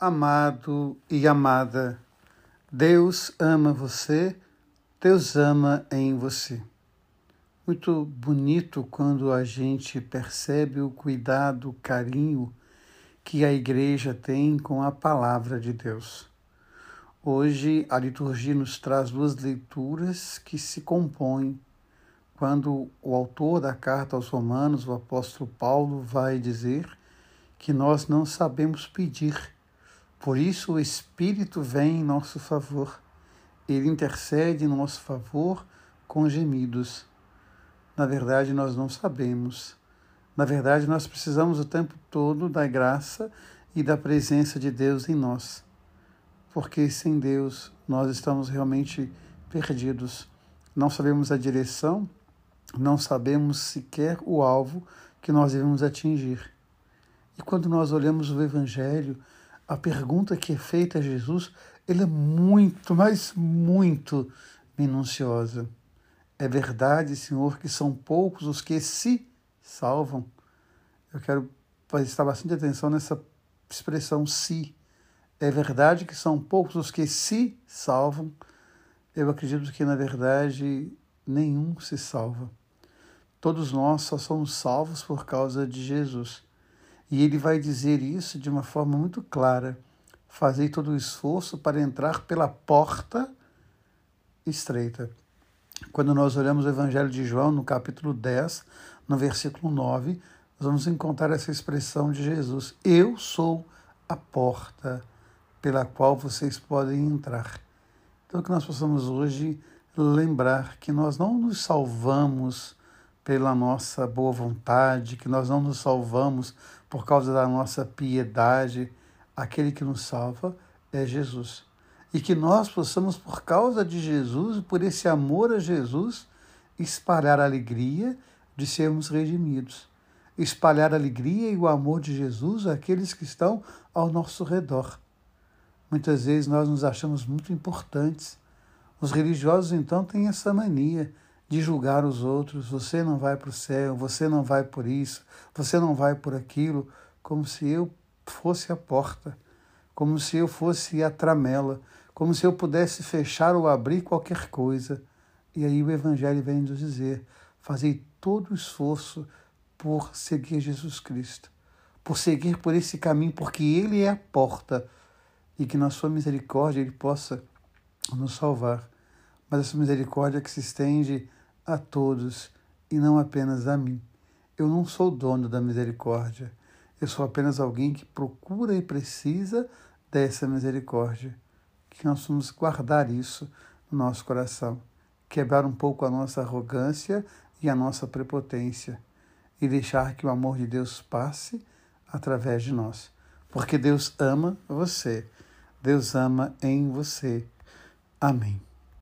amado e amada, Deus ama você, Deus ama em você. Muito bonito quando a gente percebe o cuidado, o carinho que a igreja tem com a palavra de Deus. Hoje a liturgia nos traz duas leituras que se compõem quando o autor da carta aos Romanos, o apóstolo Paulo, vai dizer que nós não sabemos pedir por isso o Espírito vem em nosso favor. Ele intercede em nosso favor com gemidos. Na verdade, nós não sabemos. Na verdade, nós precisamos o tempo todo da graça e da presença de Deus em nós. Porque sem Deus nós estamos realmente perdidos. Não sabemos a direção, não sabemos sequer o alvo que nós devemos atingir. E quando nós olhamos o Evangelho, a pergunta que é feita a Jesus, ele é muito, mas muito minuciosa. É verdade, Senhor, que são poucos os que se salvam. Eu quero prestar bastante atenção nessa expressão se. É verdade que são poucos os que se salvam. Eu acredito que, na verdade, nenhum se salva. Todos nós só somos salvos por causa de Jesus. E ele vai dizer isso de uma forma muito clara. Fazei todo o esforço para entrar pela porta estreita. Quando nós olhamos o Evangelho de João, no capítulo 10, no versículo 9, nós vamos encontrar essa expressão de Jesus: Eu sou a porta pela qual vocês podem entrar. Então, que nós possamos hoje lembrar que nós não nos salvamos pela nossa boa vontade, que nós não nos salvamos por causa da nossa piedade. Aquele que nos salva é Jesus. E que nós possamos, por causa de Jesus por esse amor a Jesus, espalhar a alegria de sermos redimidos. Espalhar a alegria e o amor de Jesus àqueles que estão ao nosso redor. Muitas vezes nós nos achamos muito importantes. Os religiosos, então, têm essa mania de julgar os outros. Você não vai para o céu, você não vai por isso, você não vai por aquilo, como se eu fosse a porta, como se eu fosse a tramela, como se eu pudesse fechar ou abrir qualquer coisa. E aí o Evangelho vem nos dizer: fazei todo o esforço por seguir Jesus Cristo, por seguir por esse caminho, porque Ele é a porta e que na Sua misericórdia Ele possa nos salvar. Mas essa misericórdia que se estende a todos e não apenas a mim. Eu não sou dono da misericórdia. Eu sou apenas alguém que procura e precisa dessa misericórdia. Que nós vamos guardar isso no nosso coração, quebrar um pouco a nossa arrogância e a nossa prepotência e deixar que o amor de Deus passe através de nós. Porque Deus ama você. Deus ama em você. Amém.